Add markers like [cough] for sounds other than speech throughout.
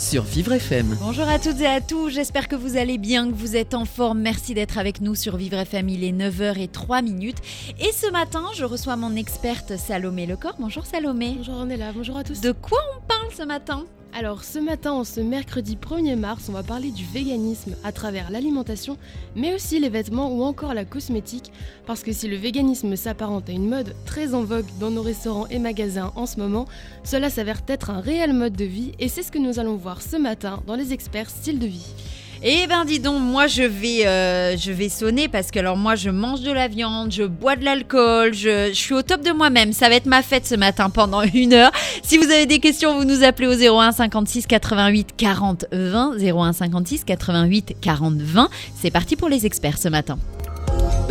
Sur Vivre FM. Bonjour à toutes et à tous, j'espère que vous allez bien, que vous êtes en forme. Merci d'être avec nous sur Vivre FM, il est 9h03 minutes. Et ce matin, je reçois mon experte Salomé Lecor. Bonjour Salomé. Bonjour Ornella, bonjour à tous. De quoi on parle ce matin? Alors ce matin, en ce mercredi 1er mars, on va parler du véganisme à travers l'alimentation, mais aussi les vêtements ou encore la cosmétique, parce que si le véganisme s'apparente à une mode très en vogue dans nos restaurants et magasins en ce moment, cela s'avère être un réel mode de vie, et c'est ce que nous allons voir ce matin dans les experts style de vie. Eh ben dis donc, moi je vais, euh, je vais sonner parce que alors moi je mange de la viande, je bois de l'alcool, je, suis au top de moi-même. Ça va être ma fête ce matin pendant [laughs] une heure. Si vous avez des questions, vous nous appelez au 01 56 88 40 20. 01 56 88 40 20. C'est parti pour les experts ce matin.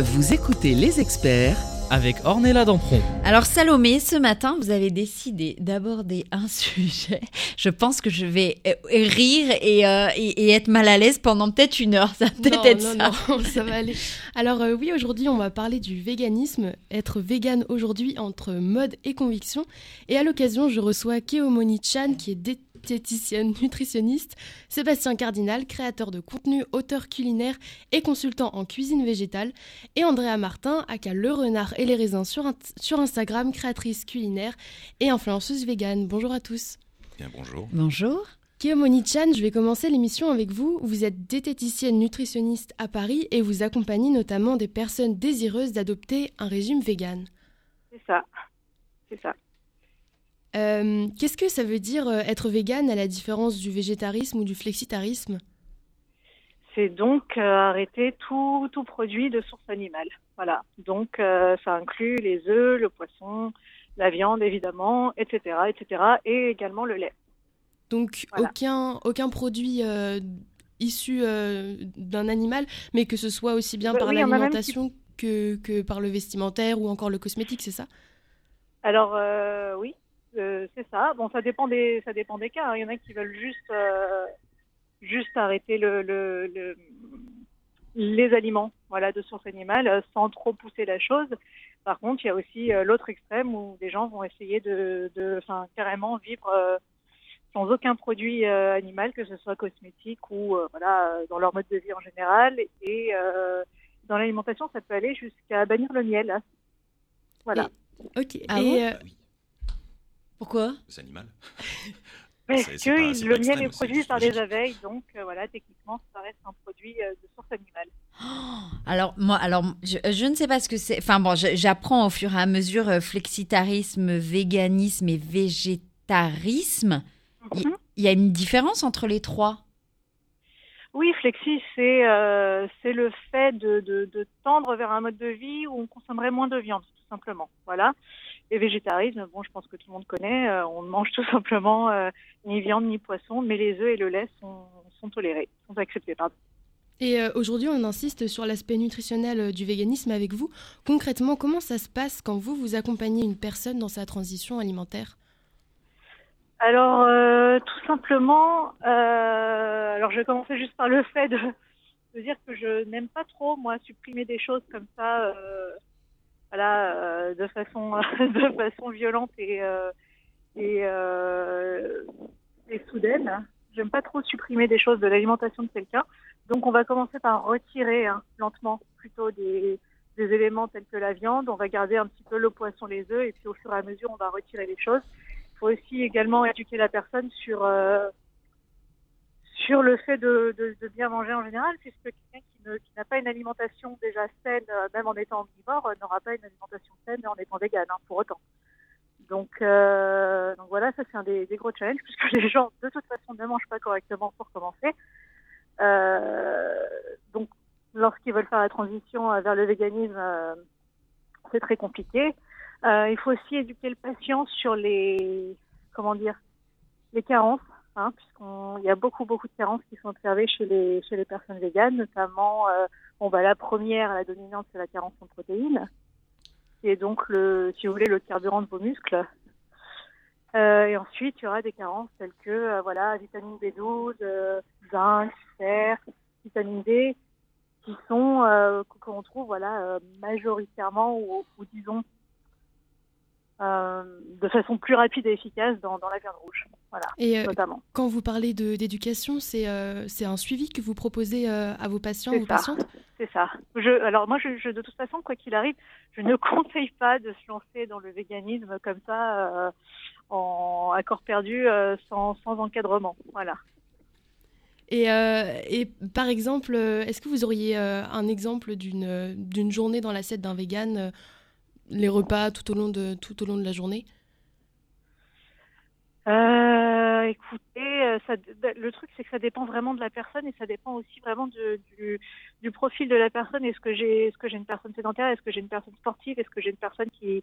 Vous écoutez les experts Avec Ornella Dampron. Alors Salomé, ce matin, vous avez décidé d'aborder un [laughs] sujet. Je pense que je vais euh, rire et, euh, et- et être mal à l'aise pendant peut-être une heure. Ça va peut-être non, être non, ça. non, [laughs] ça va aller. Alors euh, oui, aujourd'hui, on va parler du véganisme, être vegan aujourd'hui entre mode et conviction. Et à l'occasion, je reçois Keomoni Chan, qui est diététicienne nutritionniste, Sébastien Cardinal, créateur de contenu, auteur culinaire et consultant en cuisine végétale, et Andrea Martin, aka Le Renard et les raisins sur, sur Instagram, créatrice culinaire et influenceuse végane. Bonjour à tous. Bien, bonjour. Bonjour. Kiyomoni Chan, je vais commencer l'émission avec vous. Vous êtes diététicienne nutritionniste à Paris et vous accompagnez notamment des personnes désireuses d'adopter un régime vegan. C'est ça. C'est ça. Euh, Qu'est-ce que ça veut dire euh, être vegan à la différence du végétarisme ou du flexitarisme? C'est donc euh, arrêter tout, tout produit de source animale. Voilà. Donc, ça inclut les œufs, le poisson, la viande, évidemment, etc., etc., et également le lait. Donc Voilà. aucun, aucun produit issu d'un animal, mais que ce soit aussi bien Bah par oui, l'alimentation que, que par le vestimentaire ou encore le cosmétique, c'est ça? Alors, oui, euh, c'est ça. Bon, ça dépend des, ça dépend des cas. hein. Il y en a qui veulent juste, euh, juste arrêter le, le, le- les aliments, voilà, de source animale, euh, sans trop pousser la chose. Par contre, il y a aussi euh, l'autre extrême où des gens vont essayer de, de, enfin, carrément vivre euh, sans aucun produit euh, animal, que ce soit cosmétique ou euh, voilà, dans leur mode de vie en général. Et euh, dans l'alimentation, ça peut aller jusqu'à bannir le miel. hein. Voilà. Ok. Ah et, bon euh, Bah oui, Pourquoi? [laughs] C'est animal. Parce que pas- le miel est produit par des abeilles, donc euh, voilà, techniquement, ça reste un produit euh, de source animale. Alors moi, alors je, je ne sais pas ce que c'est. Enfin bon, j'apprends au fur et à mesure euh, flexitarisme, véganisme et végétarisme. Il Mhm. il y a une différence entre les trois? Oui, flexi, c'est euh, c'est le fait de, de, de tendre vers un mode de vie où on consommerait moins de viande, tout simplement. Voilà. Et végétarisme, bon, je pense que tout le monde connaît, euh, on ne mange [laughs] tout simplement euh, ni viande ni poisson, mais les œufs et le lait sont, sont tolérés, sont acceptés. Pardon. Et euh, aujourd'hui, on insiste sur l'aspect nutritionnel du véganisme avec vous. Concrètement, comment ça se passe quand vous, vous accompagnez une personne dans sa transition alimentaire? Alors, euh, tout simplement, euh, alors je vais commencer juste par le fait de, de dire que je n'aime pas trop, moi, supprimer des choses comme ça, euh, voilà, euh, de façon, [laughs] de façon violente et, euh, et, euh, et soudaine. J'aime pas trop supprimer des choses de l'alimentation de quelqu'un. Donc, on va commencer par retirer hein, lentement plutôt des, éléments tels que la viande. On va garder un petit peu le poisson, les œufs, et puis au fur et à mesure, on va retirer les choses. Il faut aussi également éduquer la personne sur sur le fait de, de, de bien manger en général, puisque quelqu'un qui n'a pas une alimentation déjà saine, euh, même en étant omnivore, euh, n'aura pas une alimentation saine en étant vegan, hein, pour autant. Donc, euh, donc voilà, ça c'est un des, des gros challenges, puisque les gens de toute façon ne mangent pas correctement pour commencer. Euh, donc, lorsqu'ils veulent faire la transition euh, vers le véganisme, euh, c'est très compliqué. Il faut aussi éduquer le patient sur les, comment dire, les carences. Hein, puisqu'il y a beaucoup, beaucoup de carences qui sont observées chez les, chez les personnes véganes, notamment, euh, bon, bah, la première, la dominante, c'est la carence en protéines, qui est donc, le, si vous voulez, le carburant de vos muscles. Euh, et ensuite, il y aura des carences telles que, euh, voilà, vitamine B12, euh, zinc, fer, vitamine D, qui sont, qu'on trouve, voilà, majoritairement ou disons, euh, de façon plus rapide et efficace dans, dans la viande rouge, voilà, Et euh, notamment. quand vous parlez d'éducation, c'est euh, un suivi que vous proposez euh, à vos patients, ça. patientes? C'est ça. Je, alors moi, je, je- de toute façon, quoi qu'il arrive, je ne [laughs] conseille pas de se lancer dans le véganisme comme ça, en à corps perdu, sans, sans encadrement. Voilà. Et, et par exemple, est-ce que vous auriez un exemple d'une d'une journée dans l'assiette d'un vegan, euh, les repas tout au long de tout au long de la journée? Euh, écoutez, euh, ça, le truc c'est que ça dépend vraiment de la personne et ça dépend aussi vraiment du, du profil de la personne. Est-ce que j'ai, est-ce que j'ai une personne sédentaire, est-ce que j'ai une personne sportive, est-ce que j'ai une personne qui,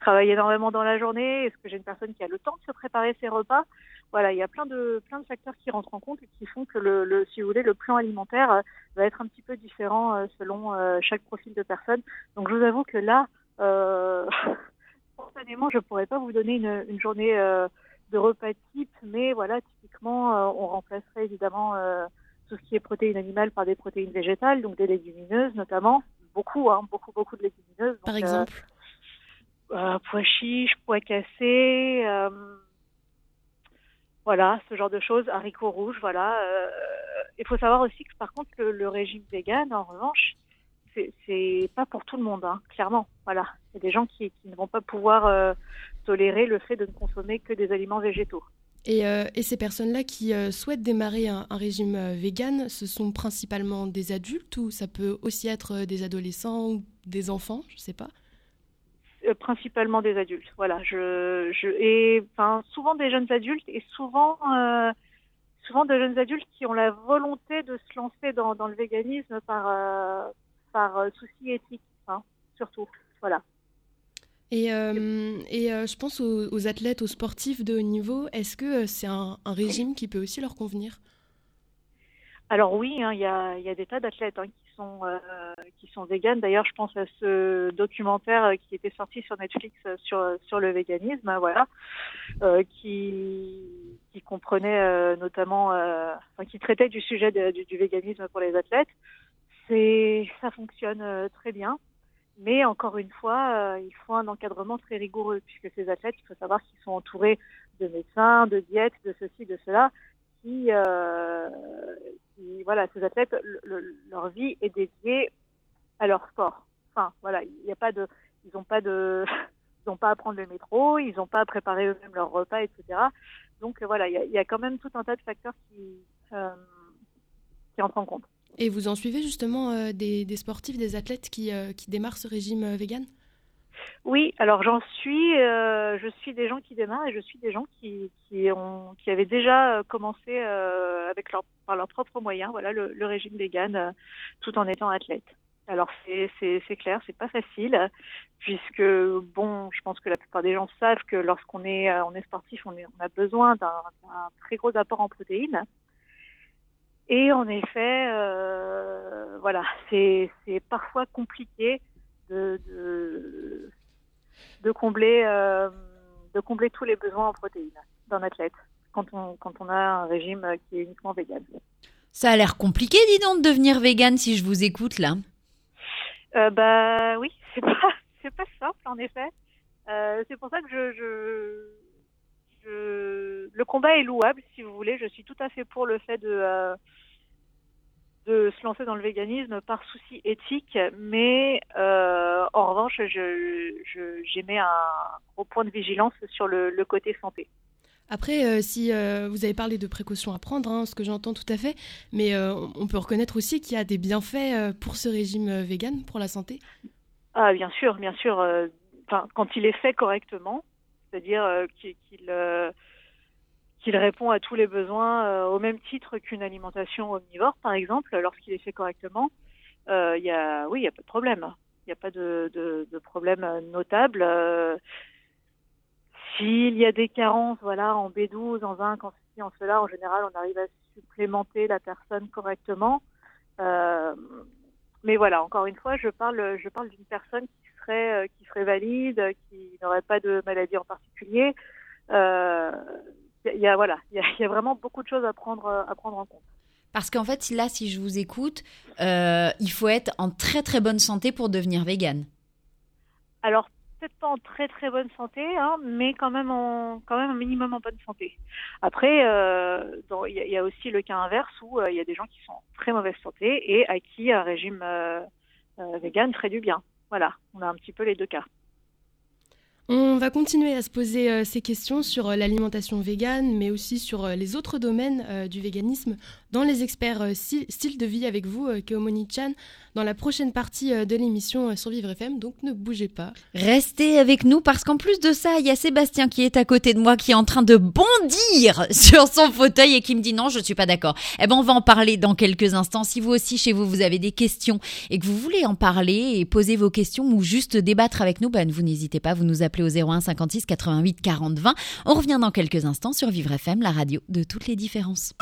travaille énormément dans la journée, est-ce que j'ai une personne qui a le temps de se préparer ses repas? Voilà, il y a plein de plein de facteurs qui rentrent en compte et qui font que le, si vous voulez, le plan alimentaire euh, va être un petit peu différent selon chaque profil de personne. Donc je vous avoue que là, [laughs] spontanément, je pourrais pas vous donner une, une journée. euh, de repas type, mais voilà, typiquement, euh, on remplacerait évidemment euh, tout ce qui est protéines animales par des protéines végétales, donc des légumineuses notamment, beaucoup, hein, beaucoup, beaucoup de légumineuses. Par donc, exemple? euh, euh, pois chiches, pois cassés, euh, voilà, ce genre de choses, haricots rouges, voilà. euh, Il faut savoir aussi que par contre, le, le régime vegan, en revanche, c'est- pas pour tout le monde, hein, clairement. Voilà, il y a des gens qui, qui ne vont pas pouvoir euh, tolérer le fait de ne consommer que des aliments végétaux. et, euh, et ces personnes-là qui euh, souhaitent démarrer un, un régime vegan, ce sont principalement des adultes ou ça peut aussi être des adolescents ou des enfants, je sais pas? Principalement des adultes. Voilà, je, je et enfin souvent des jeunes adultes et souvent euh, souvent de jeunes adultes qui ont la volonté de se lancer dans, dans le véganisme par euh, par euh, souci éthique, hein, surtout. Voilà. Et, euh, et euh, je pense aux, aux athlètes, aux sportifs de haut niveau. Est-ce que c'est un, un régime qui peut aussi leur convenir? Alors oui, hein, il y, a, il y a des tas d'athlètes hein, qui sont euh, qui sont véganes. D'ailleurs, je pense à ce documentaire qui était sorti sur Netflix sur sur le véganisme, hein, voilà, qui qui comprenait notamment, enfin, qui traitait du sujet de- du, du véganisme pour les athlètes. Ça fonctionne euh, très bien. Mais encore une fois, euh, il faut un encadrement très rigoureux puisque ces athlètes, il faut savoir qu'ils sont entourés de médecins, de diètes, de ceci, de cela, qui, euh, voilà, ces athlètes, le- le- leur vie est dédiée à leur sport. Enfin, voilà, il n'y a pas de, ils n'ont pas de, [laughs] ils n'ont pas à prendre le métro, ils n'ont pas à préparer eux-mêmes leurs repas, etc. Donc voilà, il y a, y a quand même tout un tas de facteurs qui, euh, qui entrent en compte. Et vous en suivez justement euh, des, sportifs, des athlètes qui, euh, qui démarrent ce régime euh, vegan? Oui, alors j'en suis, je suis des gens qui démarrent et je suis des gens qui, qui avaient déjà commencé avec leur, par leurs propres moyens, voilà, le, régime vegan, tout en étant athlète. Alors c'est, c'est, c'est clair, c'est pas facile, puisque bon, je pense que la plupart des gens savent que lorsqu'on est, on sportif, on, a besoin d'un très gros apport en protéines. Et en effet, euh, voilà, c'est, parfois compliqué de, de, de combler euh, de combler tous les besoins en protéines d'un athlète quand on quand on a un régime qui est uniquement vegan. Ça a l'air compliqué, dis donc, de devenir vegan si je vous écoute là. Euh, bah oui, [laughs] c'est pas c'est pas simple en effet. Euh, c'est pour ça que je, je je le combat est louable si vous voulez. Je suis tout à fait pour le fait de euh, de se lancer dans le véganisme par souci éthique, mais euh, en revanche, je, j'émets un gros point de vigilance sur le, le côté santé. Après, euh, si euh, vous avez parlé de précautions à prendre, hein, ce que j'entends tout à fait, mais on peut reconnaître aussi qu'il y a des bienfaits pour ce régime vegan, pour la santé. Ah, bien sûr, bien sûr. quand il est fait correctement, c'est-à-dire qu'il qu'il répond à tous les besoins euh, au même titre qu'une alimentation omnivore, par exemple, lorsqu'il est fait correctement, euh, il y a, oui, il y a pas de problème. Il n'y a pas de, problème notable. Euh, S'il y a des carences, voilà, en B12, en zinc, en ceci, en cela, en général, on arrive à supplémenter la personne correctement. Mais voilà, encore une fois, je parle, je parle d'une personne qui serait, qui serait valide, qui n'aurait pas de maladie en particulier. Il y a voilà, il y a, il y a vraiment beaucoup de choses à prendre, à prendre en compte. Parce qu'en fait, là, si je vous écoute, euh, il faut être en très très bonne santé pour devenir vegan. Alors peut-être pas en très très bonne santé, hein, mais quand même en quand même un minimum en bonne santé. Après, euh, il y, a- il y a aussi le cas inverse où euh, il y a des gens qui sont en très mauvaise santé et à qui un régime vegan ferait du bien. Voilà, on a un petit peu les deux cas. On va continuer à se poser euh, ces questions sur euh, l'alimentation végane, mais aussi sur euh, les autres domaines du véganisme dans les experts sti- style de vie avec vous, euh, Keomoni-chan, dans la prochaine partie de l'émission sur Vivre FM, donc ne bougez pas. Restez avec nous parce qu'en plus de ça, il y a Sébastien qui est à côté de moi qui est en train de bondir [laughs] sur son fauteuil et qui me dit non, je ne suis pas d'accord. Eh ben, on va en parler dans quelques instants. Si vous aussi chez vous vous avez des questions et que vous voulez en parler et poser vos questions ou juste débattre avec nous, ben vous n'hésitez pas, vous nous appelez au 01 56 88 40 20. On revient dans quelques instants sur Vivre FM, la radio de toutes les différences.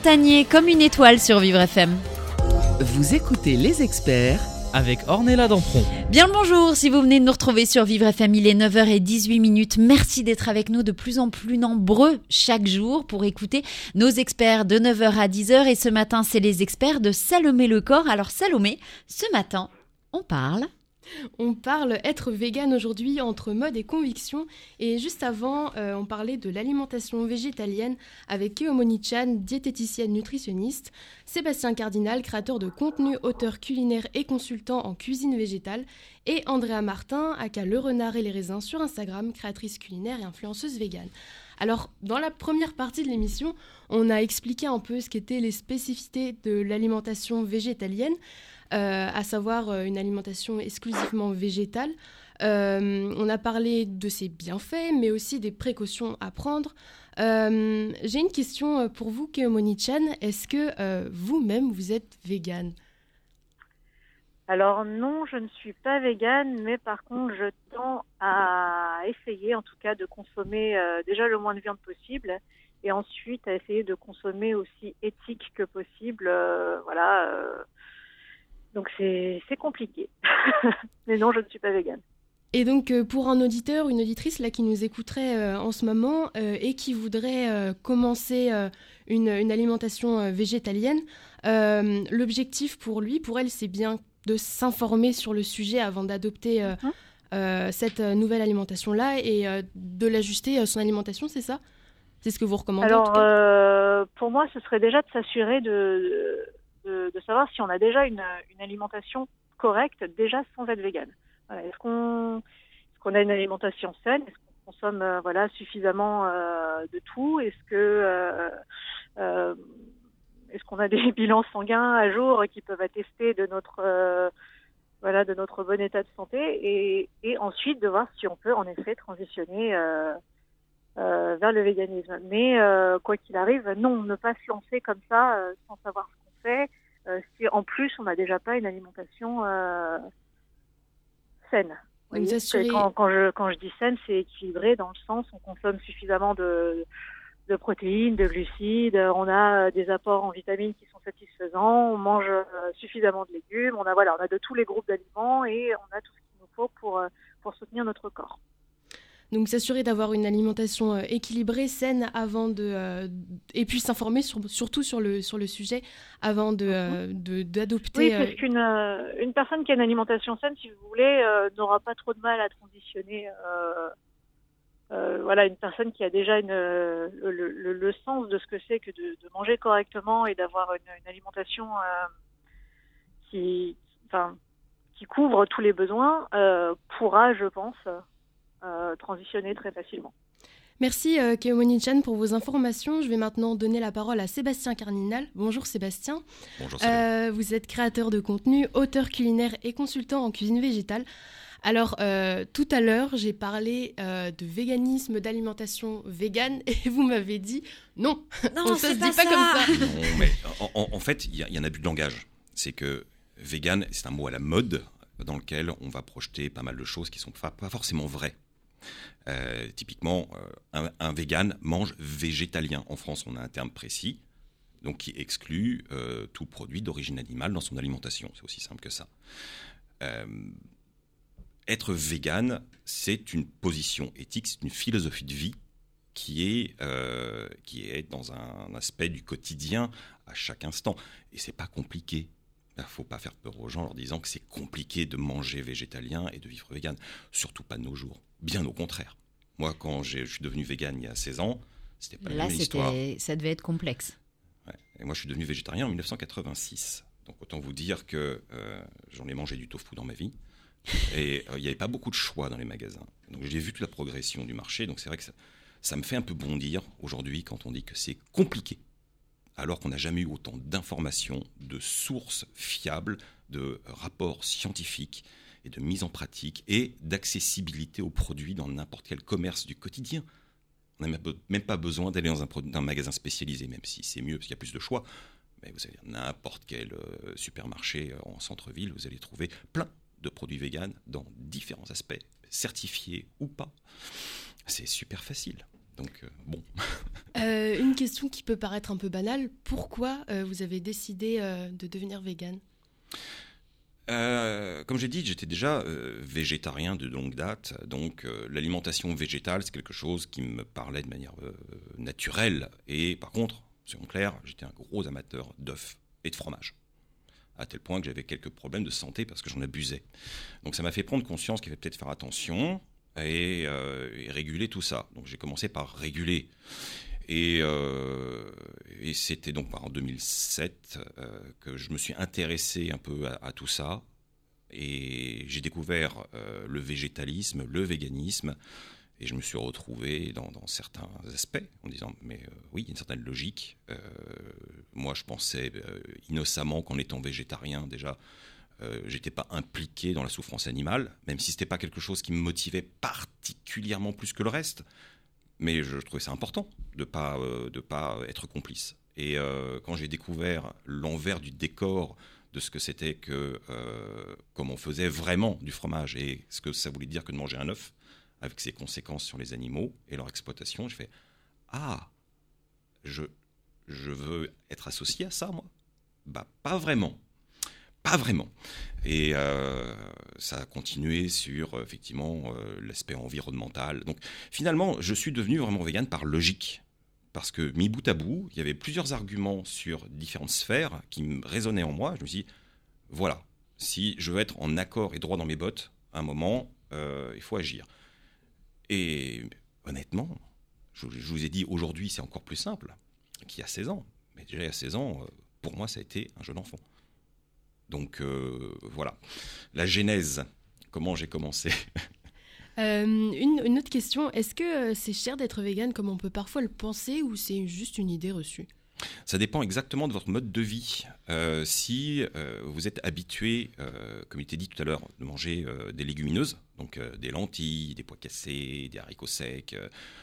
Montagnier, comme une étoile sur Vivre FM. Vous écoutez Les Experts avec Ornella Dampron. Bien le bonjour, si vous venez de nous retrouver sur Vivre FM, il est 9h18 minutes. Merci d'être avec nous de plus en plus nombreux chaque jour pour écouter nos experts de 9h à 10h. Et ce matin, c'est les experts de Salomé le corps. Alors Salomé, ce matin, on parle On parle être vegan aujourd'hui entre mode et conviction. Et juste avant, euh, on parlait de l'alimentation végétalienne avec Keomoni Chan, diététicienne nutritionniste, Sébastien Cardinal, créateur de contenu, auteur culinaire et consultant en cuisine végétale, et Andrea Martin, aka Le Renard et les Raisins sur Instagram, créatrice culinaire et influenceuse végane. Alors, dans la première partie de l'émission, on a expliqué un peu ce qu'étaient les spécificités de l'alimentation végétalienne. Euh, à savoir euh, une alimentation exclusivement végétale. Euh, on a parlé de ses bienfaits, mais aussi des précautions à prendre. J'ai une question pour vous, Keomoni-chan. Est-ce que vous-même, vous êtes végane? Alors non, je ne suis pas végane, mais par contre, je tends à essayer, en tout cas, de consommer déjà le moins de viande possible, et ensuite à essayer de consommer aussi éthique que possible. voilà, donc c'est compliqué. [laughs] Mais non, je ne suis pas végane. Et donc euh, pour un auditeur, une auditrice là qui nous écouterait euh, en ce moment euh, et qui voudrait commencer une, alimentation végétalienne, l'objectif pour lui, pour elle, c'est bien de s'informer sur le sujet avant d'adopter mhm. cette nouvelle alimentation là et de l'ajuster son alimentation, c'est ça? C'est ce que vous recommandez Alors pour moi, ce serait déjà de s'assurer de de, savoir si on a déjà une, alimentation correcte, déjà sans être végane. Est-ce qu'on est a une alimentation saine? Est-ce qu'on consomme euh, voilà, suffisamment euh, de tout? Est-ce que euh, est-ce qu'on a des [laughs] bilans sanguins à jour qui peuvent attester de notre voilà de notre bon état de santé? Et, ensuite de voir si on peut en effet transitionner vers le véganisme. Mais quoi qu'il arrive, non, ne pas se lancer comme ça sans savoir ce qu'on fait euh, si en plus on n'a déjà pas une alimentation euh, saine. quand, quand, je, quand je dis saine, c'est équilibré dans le sens où on consomme suffisamment de, de protéines, de glucides, on a des apports en vitamines qui sont satisfaisants, on mange euh, suffisamment de légumes, on a voilà, on a de tous les groupes d'aliments et on a tout ce qu'il nous faut pour pour soutenir notre corps. Donc s'assurer d'avoir une alimentation euh, équilibrée, saine, avant de euh, et puis s'informer surtout sur le sur le sujet avant de mhm. d'adopter. oui, parce qu'une une personne qui a une alimentation saine, si vous voulez, n'aura pas trop de mal à transitionner. voilà, une personne qui a déjà une, le, sens de ce que c'est que de, manger correctement et d'avoir une, alimentation qui, enfin, qui couvre tous les besoins pourra, je pense, euh, transitionner très facilement. Merci euh, Keomoni-chan pour vos informations. Je vais maintenant donner la parole à Sébastien Cardinal. Bonjour Sébastien. Bonjour. Euh, vous êtes créateur de contenu, auteur culinaire et consultant en cuisine végétale. Alors, euh, tout à l'heure, j'ai parlé de véganisme, d'alimentation végane, [laughs] et vous m'avez dit non, non ça se dit pas, comme ça. mais en, fait, il y, a un abus de langage. C'est que vegan, c'est un mot à la mode dans lequel on va projeter pas mal de choses qui sont pas forcément vraies. Euh, typiquement, euh, un, vegan mange végétalien. En France, on a un terme précis, donc qui exclut euh, tout produit d'origine animale dans son alimentation. C'est aussi simple que ça. être vegan, c'est une position éthique, c'est une philosophie de vie qui est, qui est dans un aspect du quotidien à chaque instant. Et c'est pas compliqué. Il ne faut pas faire peur aux gens en leur disant que c'est compliqué de manger végétalien et de vivre vegan. Surtout pas de nos jours. Bien au contraire. Moi, quand je suis devenu vegan il y a 16 ans, c'était pas la même histoire. Ça devait être complexe. Et moi, je suis devenu végétarien en 1986. Donc autant vous dire que euh, j'en ai mangé du tofu dans ma vie. Et euh, il n'y avait pas beaucoup de choix dans les magasins. Donc j'ai vu toute la progression du marché. Donc c'est vrai que ça, ça me fait un peu bondir aujourd'hui quand on dit que c'est compliqué. Alors qu'on n'a jamais eu autant d'informations, de sources fiables, de rapports scientifiques et de mise en pratique et d'accessibilité aux produits dans n'importe quel commerce du quotidien. On n'a même pas besoin d'aller dans un, magasin spécialisé, même si c'est mieux parce qu'il y a plus de choix. Mais vous allez n'importe quel euh, supermarché euh, en centre-ville, vous allez trouver plein de produits véganes dans différents aspects, certifiés ou pas. C'est super facile. Donc, euh, bon. [laughs] une question qui peut paraître un peu banale. Pourquoi vous avez décidé de devenir végane? Euh, comme j'ai dit, j'étais déjà euh, végétarien de longue date, donc euh, l'alimentation végétale, c'est quelque chose qui me parlait de manière naturelle. Et par contre, soyons clairs, j'étais un gros amateur d'œufs et de fromage. À tel point que j'avais quelques problèmes de santé parce que j'en abusais. Donc ça m'a fait prendre conscience qu'il fallait peut-être faire attention et réguler tout ça. Donc j'ai commencé par réguler. Et, euh, et c'était donc en 2007 euh, que je me suis intéressé un peu à, tout ça. Et j'ai découvert euh, le végétalisme, le véganisme. Et je me suis retrouvé dans, certains aspects en disant, mais oui, il y a une certaine logique. Moi, je pensais innocemment qu'en étant végétarien, déjà, euh, j'étais pas impliqué dans la souffrance animale, même si c'était pas quelque chose qui me motivait particulièrement plus que le reste. Mais je trouvais ça important de pas euh, pas être complice. Et euh, quand j'ai découvert l'envers du décor de ce que c'était que euh, comme on faisait vraiment du fromage et ce que ça voulait dire que de manger un œuf avec ses conséquences sur les animaux et leur exploitation, je fais ah je je veux être associé à ça moi? Bah pas vraiment pas vraiment. Et euh, ça a continué sur euh, effectivement euh, l'aspect environnemental. Donc finalement je suis devenu vraiment vegan par logique. Parce que mis bout à bout il y avait plusieurs arguments sur différentes sphères qui me résonnaient en moi. Je me suis dit, voilà si je veux être en accord et droit dans mes bottes à un moment il faut agir. Et honnêtement je, je vous ai dit aujourd'hui c'est encore plus simple qu'il y a 16 ans. Mais déjà il y a 16 ans pour moi ça a été un jeune enfant donc euh, voilà. La genèse comment j'ai commencé? Euh, une, une autre question, est-ce que euh, c'est cher d'être vegan comme on peut parfois le penser ou c'est juste une idée reçue? Ça dépend exactement de votre mode de vie. Euh, si euh, vous êtes habitué, euh, comme il était dit tout à l'heure, de manger des légumineuses, donc des lentilles, des pois cassés, des haricots secs,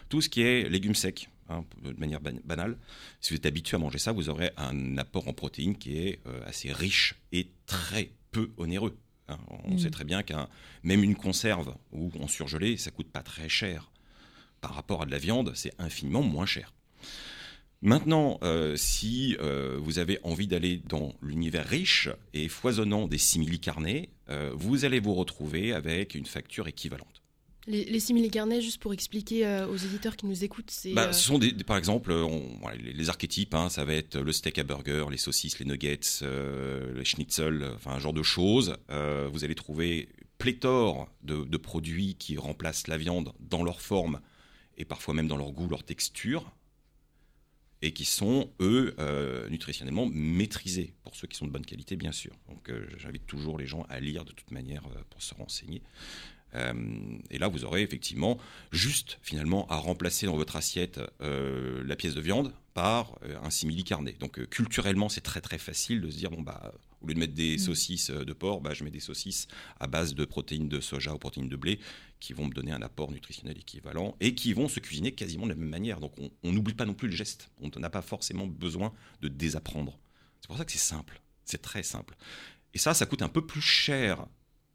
tout ce qui est légumes secs, hein, de manière ban- banale, si vous êtes habitué à manger ça, vous aurez un apport en protéines qui est assez riche et très peu onéreux. hein. On Mhm. sait très bien qu'un même une conserve ou en surgelé, ça coûte pas très cher. Par rapport à de la viande, c'est infiniment moins cher. Maintenant, euh, si euh, vous avez envie d'aller dans l'univers riche et foisonnant des simili-carnets, euh, vous allez vous retrouver avec une facture équivalente. Les, les simili-carnets, juste pour expliquer aux éditeurs qui nous écoutent, c'est... Bah, ce sont des, des- par exemple, on- les, les archétypes, hein, ça va être le steak à burger, les saucisses, les nuggets, les schnitzel, euh, enfin un genre de choses. Vous allez trouver pléthore de, de produits qui remplacent la viande dans leur forme et parfois même dans leur goût, leur texture, et qui sont eux euh, nutritionnellement maîtrisés pour ceux qui sont de bonne qualité, bien sûr. Donc euh, j'invite toujours les gens à lire de toute manière euh, pour se renseigner. Et là, vous aurez effectivement juste finalement à remplacer dans votre assiette la pièce de viande par un simili carné. Donc culturellement, c'est très très facile de se dire bon bah au lieu de mettre des saucisses euh, de porc, bah je mets des saucisses à base de protéines de soja ou protéines de blé qui vont me donner un apport nutritionnel équivalent et qui vont se cuisiner quasiment de la même manière. Donc on n'oublie pas non plus le geste. On n'a pas forcément besoin de désapprendre. C'est pour ça que c'est simple. C'est très simple. Et ça, ça coûte un peu plus cher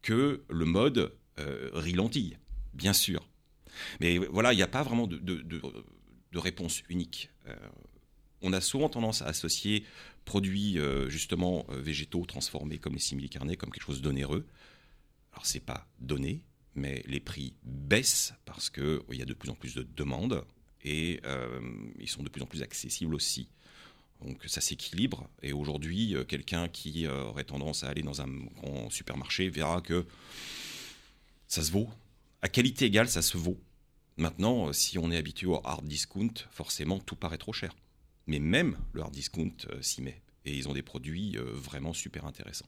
que le mode euh, riz lentille, bien sûr. Mais voilà, il n'y a pas vraiment de, de, de- de réponse unique. Euh, on a souvent tendance à associer produits euh, justement euh, végétaux transformés comme les simili-carnés comme quelque chose d'onéreux. Alors c'est pas donné, mais les prix baissent parce que il y a de plus en plus de demandes et euh, ils sont de plus en plus accessibles aussi. Donc ça s'équilibre et aujourd'hui euh, quelqu'un qui euh, aurait tendance à aller dans un grand supermarché verra que ça se vaut. À qualité égale, ça se vaut. Maintenant, euh, si on est habitué au hard discount, forcément tout paraît trop cher. Mais même le hard discount euh, s'y met. Et ils ont des produits euh, vraiment super intéressants.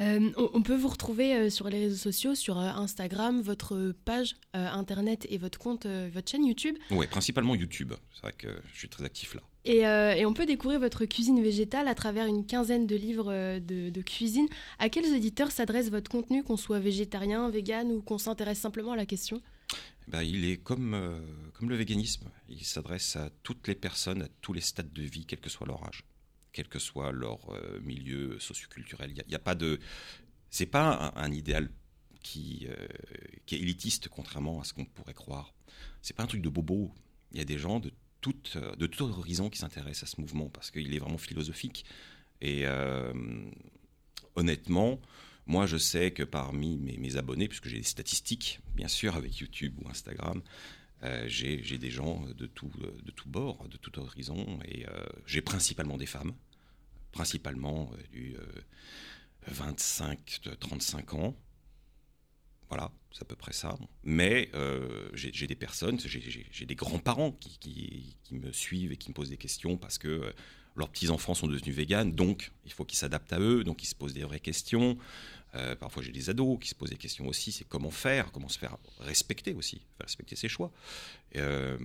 Euh, on, peut vous retrouver sur les réseaux sociaux, sur Instagram, votre page euh, internet et votre compte, votre chaîne YouTube. Ouais, principalement YouTube. C'est vrai que je suis très actif là. Et, euh, et on peut découvrir votre cuisine végétale à travers une quinzaine de livres de, de cuisine. À quels auditeurs s'adresse votre contenu, qu'on soit végétarien, vegan ou qu'on s'intéresse simplement à la question? Ben, il est comme, euh, comme le véganisme. Il s'adresse à toutes les personnes, à tous les stades de vie, quel que soit leur âge, quel que soit leur euh, milieu socioculturel. Il n'y a, pas de. C'est pas un, idéal qui, euh, qui est élitiste, contrairement à ce qu'on pourrait croire. C'est pas un truc de bobo. Il y a des gens de tout, euh, de tout horizon qui s'intéressent à ce mouvement parce qu'il est vraiment philosophique. Et euh, honnêtement, moi, je sais que parmi mes, abonnés, puisque j'ai des statistiques, bien sûr, avec YouTube ou Instagram, euh, j'ai des gens de tout, de tout bord, de tout horizon, et euh, j'ai principalement des femmes, principalement euh, du euh, 25-35 ans. Voilà, c'est à peu près ça. Mais euh, j'ai des personnes, j'ai- des grands-parents qui, me suivent et qui me posent des questions parce que euh, leurs petits-enfants sont devenus véganes, donc il faut qu'ils s'adaptent à eux, donc ils se posent des vraies questions. Euh, parfois j'ai des ados qui se posent des questions aussi, c'est comment faire, comment se faire respecter aussi, faire respecter ses choix. Euh,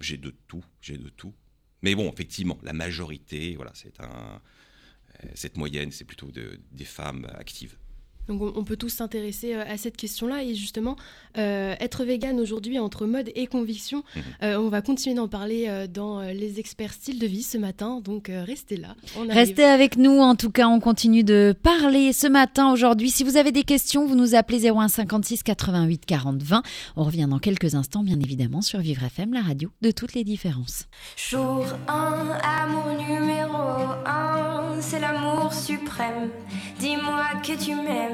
j'ai de tout, j'ai de tout. Mais bon, effectivement, la majorité, voilà, c'est un, euh, cette moyenne, c'est plutôt de- des femmes actives. Donc on, on peut tous s'intéresser euh, à cette question-là et justement euh, être vegan aujourd'hui entre mode et conviction. Mhm. euh, on va continuer d'en parler dans les experts style de vie ce matin, donc euh, restez là. Restez avec nous, en tout cas, on continue de parler ce matin, aujourd'hui. Si vous avez des questions, vous nous appelez 01 56 88 40 20. On revient dans quelques instants, bien évidemment, sur Vivre FM, la radio de toutes les différences. Jour 1, amour numéro 1, c'est l'amour suprême. Dis-moi que tu m'aimes.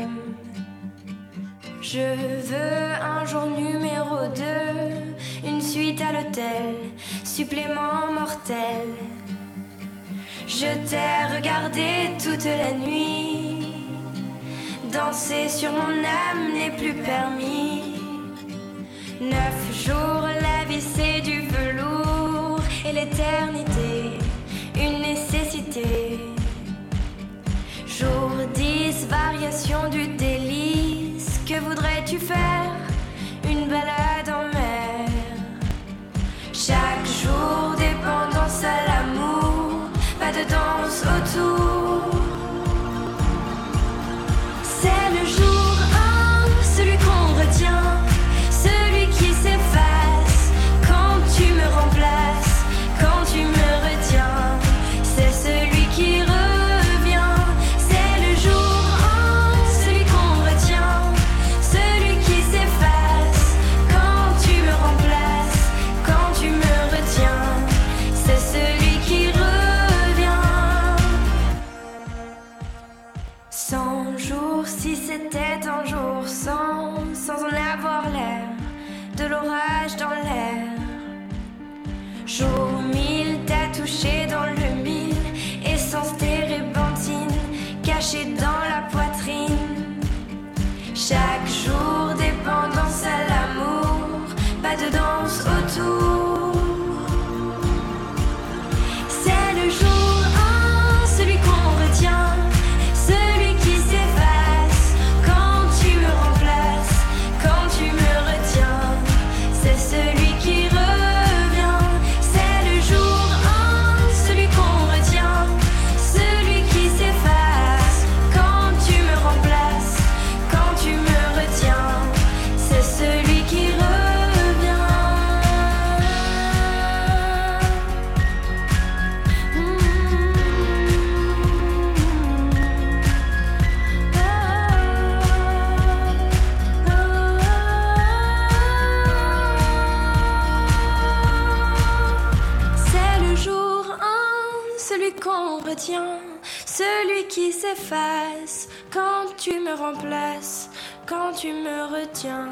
Je veux un jour numéro 2, une suite à l'hôtel, supplément mortel. Je t'ai regardé toute la nuit, danser sur mon âme n'est plus permis. Neuf jours, la vie c'est du velours et l'éternité, une nécessité. Jour 10, variation du délice, que voudrais-tu faire celui qui s'efface quand tu me remplaces, quand tu me retiens.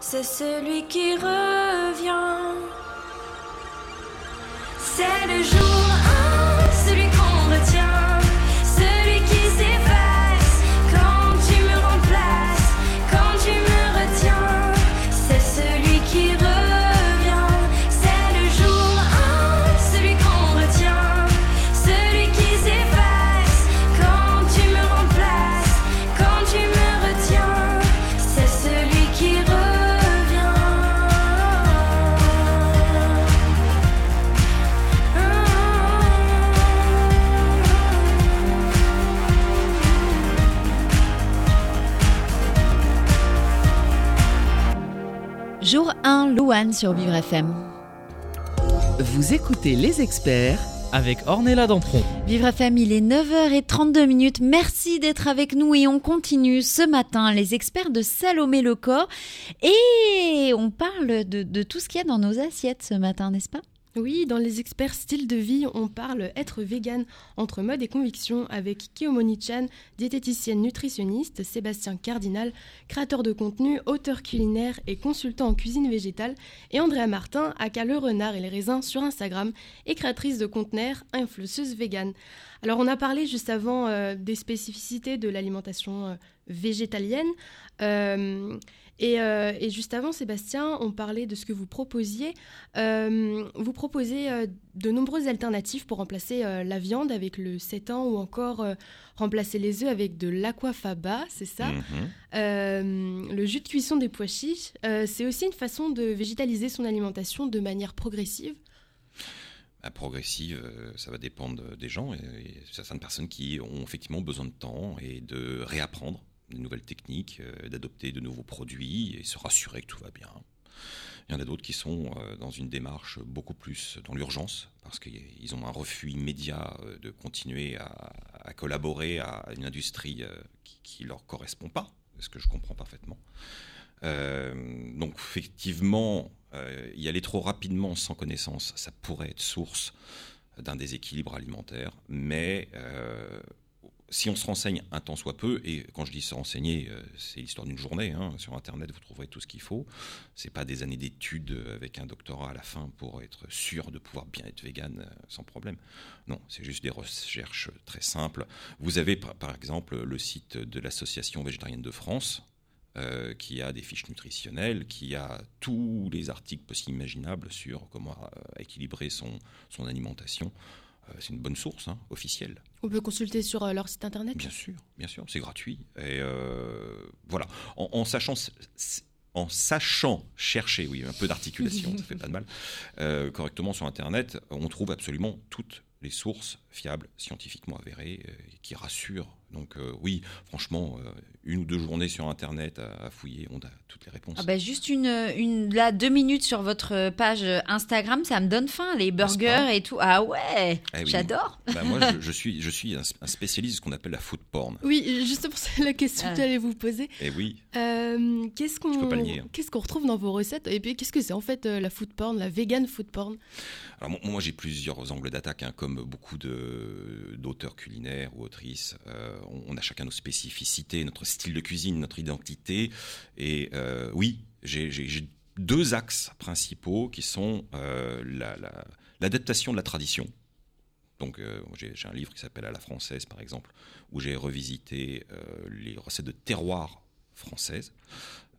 C'est celui qui revient. C'est le jour 1, Louane sur Vivre FM. Vous écoutez les experts Avec Ornella Dampron. Vivre FM, il est 9h32 minutes. Merci d'être avec nous et on continue ce matin les experts de Salomé le corps et on parle de, de tout ce qu'il y a dans nos assiettes ce matin, n'est-ce pas? Oui, dans les experts style de vie, on parle être vegan entre mode et conviction avec Kiyomoni Chan, diététicienne nutritionniste, Sébastien Cardinal, créateur de contenu, auteur culinaire et consultant en cuisine végétale, et Andrea Martin, aka le renard et les raisins sur Instagram, et créatrice de conteneurs, influenceuse vegan. Alors on a parlé juste avant euh, des spécificités de l'alimentation euh, végétalienne. Euh, et, et juste avant, Sébastien, on parlait de ce que vous proposiez. Vous proposez de nombreuses alternatives pour remplacer la viande avec le sétan ou encore remplacer les œufs avec de l'aquafaba, c'est ça? Mhm. Euh, Le jus de cuisson des pois chiches, c'est aussi une façon de végétaliser son alimentation de manière progressive. Progressive, euh, ça va dépendre des gens. Et, certaines personnes qui ont effectivement besoin de temps et de réapprendre de nouvelles techniques, euh, d'adopter de nouveaux produits et se rassurer que tout va bien. Il y en a d'autres qui sont euh, dans une démarche beaucoup plus dans l'urgence, parce qu'ils ont un refus immédiat de continuer à, collaborer à une industrie qui ne leur correspond pas, ce que je comprends parfaitement. Donc effectivement, euh, y aller trop rapidement sans connaissance, ça pourrait être source d'un déséquilibre alimentaire, mais euh, si on se renseigne un temps soit peu, et quand je dis se renseigner, euh, c'est l'histoire d'une journée, hein, sur Internet vous trouverez tout ce qu'il faut, c'est pas des années d'études avec un doctorat à la fin pour être sûr de pouvoir bien être vegan euh, sans problème. Non, c'est juste des recherches très simples. Vous avez par, par exemple le site de l'Association végétarienne de France, euh, qui a des fiches nutritionnelles, qui a tous les articles possibles imaginables sur comment euh, équilibrer son, son alimentation. Euh, c'est une bonne source, hein, officielle. On peut consulter sur leur site internet? Bien sûr, bien sûr, c'est gratuit. Et voilà, en, en sachant, en chercher, oui, un peu d'articulation, [laughs] ça fait pas de mal, euh, correctement sur Internet, on trouve absolument toutes les sources fiables, scientifiquement avérées, euh, qui rassurent. Donc euh, oui, franchement, euh, une ou deux journées sur Internet à, à fouiller, on a toutes les réponses. Ah bah juste une, une là deux minutes sur votre page Instagram, ça me donne faim, les burgers et tout. Ah ouais, Eh oui. j'adore. Bah, moi, je, je [laughs] suis, je suis un, un spécialiste de ce qu'on appelle la food porn. Oui, justement, c'est la question Ah. que j'allais vous poser. Et oui, Euh, qu'est-ce qu'on Je peux pas le nier, hein. qu'est-ce qu'on retrouve dans vos recettes Et puis qu'est-ce que c'est en fait euh, la food porn, la vegan food porn? Alors moi, moi, j'ai plusieurs angles d'attaque, hein, comme beaucoup de- d'auteurs culinaires ou autrices. Euh, on, on a chacun nos spécificités, notre style de cuisine, notre identité. Et euh, oui, j'ai deux axes principaux qui sont euh, la- la- l'adaptation de la tradition. Donc euh, j'ai un livre qui s'appelle À la française, par exemple, où j'ai revisité euh, les recettes de terroir françaises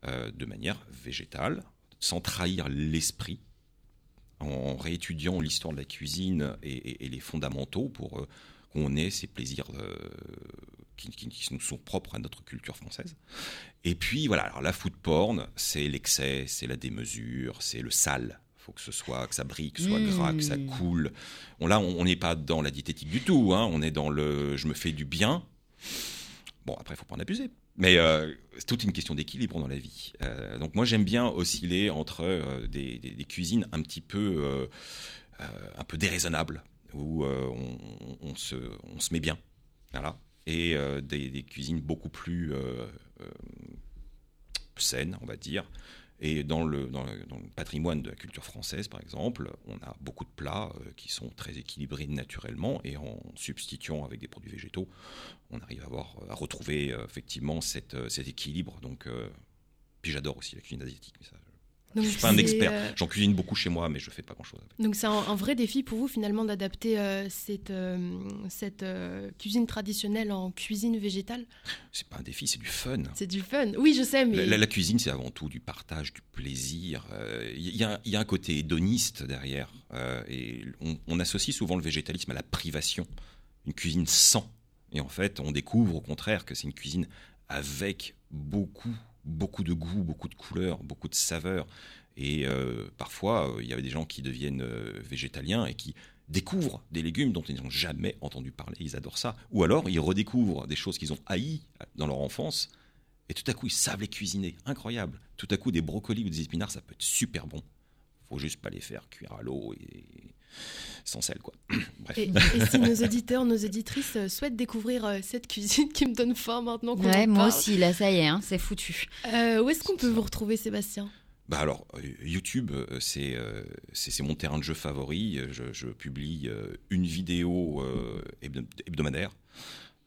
euh, de manière végétale, sans trahir l'esprit en réétudiant l'histoire de la cuisine et, les fondamentaux pour euh, qu'on ait ces plaisirs euh, qui, qui- qui nous sont propres à notre culture française. Et puis voilà, alors la food porn, c'est l'excès, c'est la démesure, c'est le sale. faut que ce soit, que ça brille, que ce soit Mmh. gras, que ça coule. On, là, on n'est pas dans la diététique du tout, hein, on est dans le je me fais du bien. Bon, après, il faut pas en abuser. Mais euh, c'est toute une question d'équilibre dans la vie. Euh, donc moi, j'aime bien osciller entre euh, des, des- des cuisines un petit peu, un peu déraisonnables, où euh, on, se, met bien, voilà, et euh, des, cuisines beaucoup plus euh, saines, on va dire. Et dans le, patrimoine de la culture française, par exemple, on a beaucoup de plats qui sont très équilibrés naturellement, et en substituant avec des produits végétaux, on arrive à, avoir, à retrouver effectivement cet équilibre. Donc, puis j'adore aussi la cuisine asiatique. Mais ça, Donc, je suis pas un expert. euh, J'en cuisine beaucoup chez moi, mais je fais pas grand chose avec. Donc c'est un, un vrai défi pour vous finalement d'adapter euh, cette, euh, cette cuisine traditionnelle en cuisine végétale? C'est pas un défi, c'est du fun. C'est du fun. Oui, je sais, mais La, la- la cuisine, c'est avant tout du partage, du plaisir. Il y, a- il y a un côté hédoniste derrière. et on, on associe souvent le végétalisme à la privation, une cuisine sans. Et en fait, on découvre au contraire que c'est une cuisine avec beaucoup, beaucoup de goût, beaucoup de couleurs, beaucoup de saveurs. Et euh, parfois, euh, il y a des gens qui deviennent euh, végétaliens et qui découvrent des légumes dont ils n'ont jamais entendu parler. Ils adorent ça. Ou alors, ils redécouvrent des choses qu'ils ont haïes dans leur enfance et tout à coup, ils savent les cuisiner. Incroyable. Tout à coup, des brocolis ou des épinards, ça peut être super bon. Faut juste pas les faire cuire à l'eau sans sel, quoi. [clears throat] Bref. Et, et si nos auditeurs, nos auditrices euh, souhaitent découvrir euh, cette cuisine qui me donne faim maintenant qu'on Ouais, en moi parle, aussi, là, ça y est, hein, c'est foutu. euh, où est-ce qu'on peut vous retrouver, Sébastien? Bah alors, YouTube, c'est c'est c'est mon terrain de jeu favori. Je, je publie une vidéo hebdo- hebdomadaire.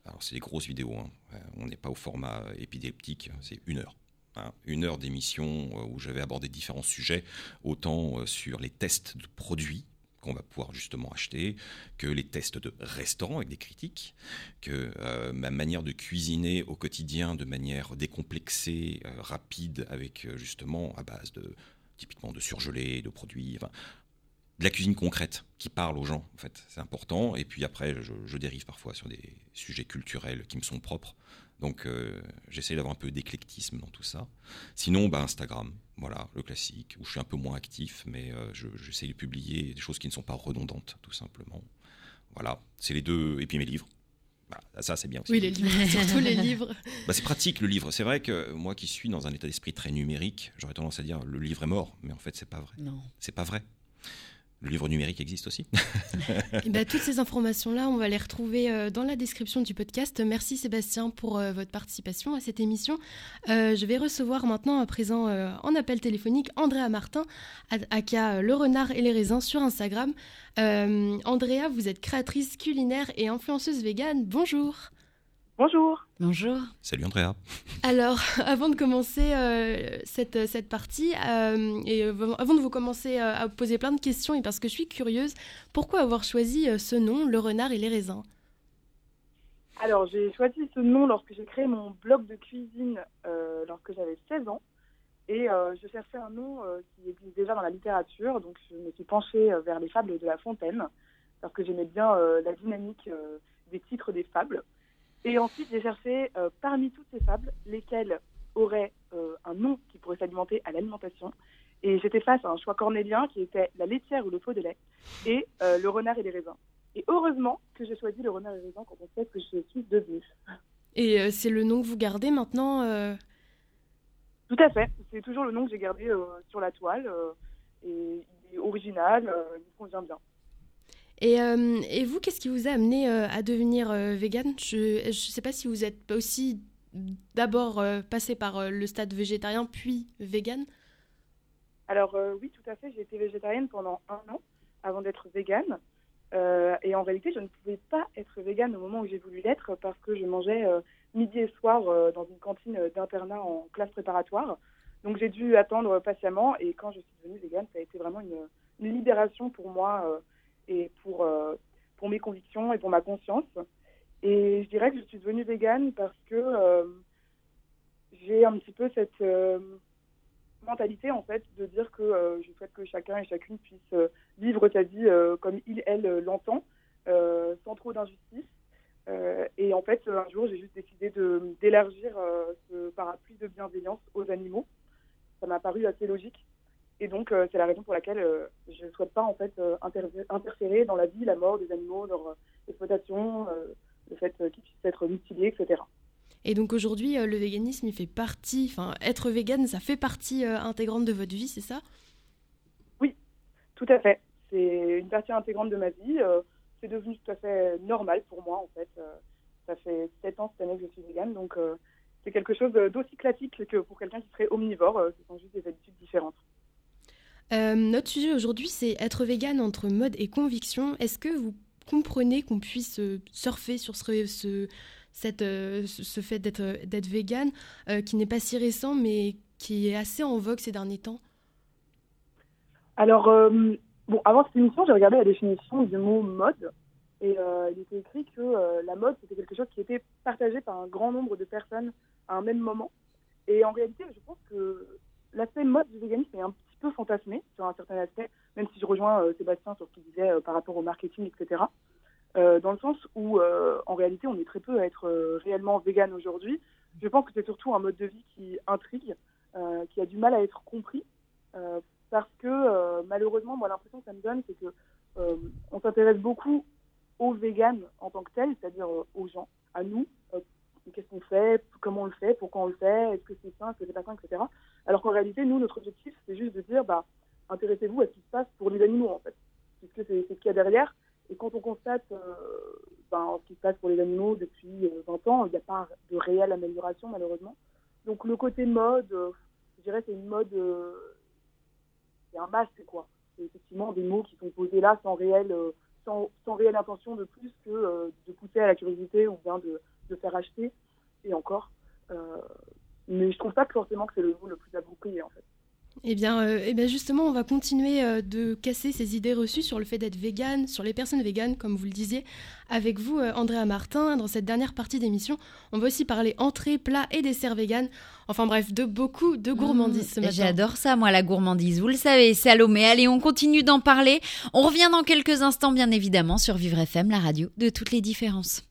Alors, c'est des grosses vidéos. hein. On n'est pas au format épileptique. C'est une heure. hein. Une heure d'émission où je vais aborder différents sujets, autant sur les tests de produits qu'on va pouvoir justement acheter, que les tests de restaurants avec des critiques, que euh, ma manière de cuisiner au quotidien de manière décomplexée, euh, rapide, avec euh, justement à base de typiquement de surgelés, de produits, de la cuisine concrète qui parle aux gens, en fait, c'est important. Et puis après, je dérive parfois sur des sujets culturels qui me sont propres. Donc euh, j'essaie d'avoir un peu d'éclectisme dans tout ça. Sinon, bah, Instagram, voilà, le classique, où je suis un peu moins actif, mais euh, je- j'essaie de publier des choses qui ne sont pas redondantes, tout simplement. Voilà, c'est les deux. Et puis mes livres. Ça, c'est bien aussi. Oui, les livres, [laughs] surtout les livres. Bah, c'est pratique le livre. C'est vrai que moi qui suis dans un état d'esprit très numérique, j'aurais tendance à dire le livre est mort, mais en fait c'est pas vrai. Non. C'est pas vrai. Le livre numérique existe aussi. [laughs] Ben, toutes ces informations-là, on va les retrouver euh, dans la description du podcast. Merci Sébastien pour euh, votre participation à cette émission. Euh, je vais recevoir maintenant à présent en appel téléphonique Andrea Martin, aka Le Renard et les Raisins sur Instagram. Andrea, vous êtes créatrice culinaire et influenceuse végane. Bonjour. Bonjour. Bonjour. Salut Andrea. Alors, [laughs] avant de commencer euh, cette, cette partie, euh, et euh, avant de vous commencer euh, à poser plein de questions, et parce que je suis curieuse, pourquoi avoir choisi ce nom, Le Renard et les Raisins? Alors, j'ai choisi ce nom lorsque j'ai créé mon blog de cuisine euh, lorsque j'avais 16 ans. Et euh, je cherchais un nom euh, qui existe déjà dans la littérature. Donc, je me suis penchée euh, vers les fables de La Fontaine, parce que j'aimais bien euh, la dynamique euh, des titres des fables. Et ensuite, j'ai cherché euh, parmi toutes ces fables, lesquelles auraient euh, un nom qui pourrait s'alimenter à l'alimentation. Et j'étais face à un choix cornélien qui était la laitière ou le pot de lait et euh, le renard et les raisins. Et heureusement que j'ai choisi le renard et les raisins quand on sait que je suis devenue. Et c'est le nom que vous gardez maintenant Tout à fait. C'est toujours le nom que j'ai gardé sur la toile. et il est original, il me convient bien. Et, euh, et vous, qu'est-ce qui vous a amené euh, à devenir euh, vegan? Je ne sais pas si vous êtes aussi d'abord passé par le stade végétarien, puis vegan. Alors oui, tout à fait. J'ai été végétarienne pendant un an avant d'être végane. Et en réalité, je ne pouvais pas être végane au moment où j'ai voulu l'être parce que je mangeais midi et soir dans une cantine d'internat en classe préparatoire. Donc j'ai dû attendre patiemment et quand je suis devenue végane, ça a été vraiment une, libération pour moi et pour, euh, pour mes convictions et pour ma conscience. Et je dirais que je suis devenue végane parce que euh, j'ai un petit peu cette euh, mentalité en fait de dire que je souhaite que chacun et chacune puisse vivre sa vie comme il, elle l'entend, sans trop d'injustice. Et en fait, un jour, j'ai juste décidé de d'élargir ce parapluie de bienveillance aux animaux. Ça m'a paru assez logique. Et donc, euh, c'est la raison pour laquelle euh, je ne souhaite pas en fait euh, interfé- interférer dans la vie, la mort des animaux, leur exploitation, le fait qu'ils puissent être mutilés, etc. Et donc aujourd'hui, le véganisme, il fait partie, enfin, être vegan, ça fait partie euh, intégrante de votre vie, c'est ça? Tout à fait. C'est une partie intégrante de ma vie. euh, c'est devenu tout à fait normal pour moi, en fait. Euh, ça fait sept ans cette année que je suis végane, donc c'est quelque chose d'aussi classique que pour quelqu'un qui serait omnivore. ce sont juste des habitudes différentes. Euh, Notre sujet aujourd'hui, c'est être vegan entre mode et conviction. Est-ce que vous comprenez qu'on puisse euh, surfer sur ce, ce, cette, euh, ce fait d'être euh, qui n'est pas si récent, mais qui est assez en vogue ces derniers temps? Alors, bon, avant cette émission, j'ai regardé la définition du mot mode. Et il était écrit que la mode, c'était quelque chose qui était partagé par un grand nombre de personnes à un même moment. Et en réalité, je pense que l'aspect mode du véganisme est un petit peu fantasmé sur un certain aspect, même si je rejoins euh, Sébastien sur ce qu'il disait euh, par rapport au marketing, etc. Euh, dans le sens où, en réalité, on est très peu à être réellement vegan aujourd'hui. Je pense que c'est surtout un mode de vie qui intrigue, qui a du mal à être compris. Parce que malheureusement, moi l'impression que ça me donne, c'est que on s'intéresse beaucoup aux véganes en tant que tels, c'est-à-dire aux gens, à nous, qu'est-ce qu'on fait, comment on le fait, pourquoi on le fait, est-ce que c'est sain, est-ce que c'est pas sain, etc. Alors qu'en réalité, nous, notre objectif, c'est juste de dire, bah, intéressez-vous à ce qui se passe pour les animaux, en fait, puisque c'est ce qu'il y a derrière. Et quand on constate euh, ben, ce qui se passe pour les animaux depuis euh, 20 ans, il n'y a pas de réelle amélioration, malheureusement. Donc le côté mode, euh, je dirais, c'est une mode euh, c'est un masque, quoi. C'est effectivement des mots qui sont posés là sans réelle, euh, sans, réelle intention de plus que euh, de pousser à la curiosité ou bien de, de faire acheter, et encore. Euh, mais je trouve pas que forcément que c'est le mot le plus approprié, en fait. Eh bien, euh, eh bien justement, on va continuer euh, de casser ces idées reçues sur le fait d'être végane, sur les personnes véganes, comme vous le disiez, avec vous, euh, Andrea Martin. Dans cette dernière partie d'émission, on va aussi parler entrée, plats et desserts véganes. Enfin bref, de beaucoup de gourmandises ce Mmh, matin. J'adore ça, moi, la gourmandise. Vous le savez, Salomé. Allez, on continue d'en parler. On revient dans quelques instants, bien évidemment, sur Vivre FM, la radio de toutes les différences.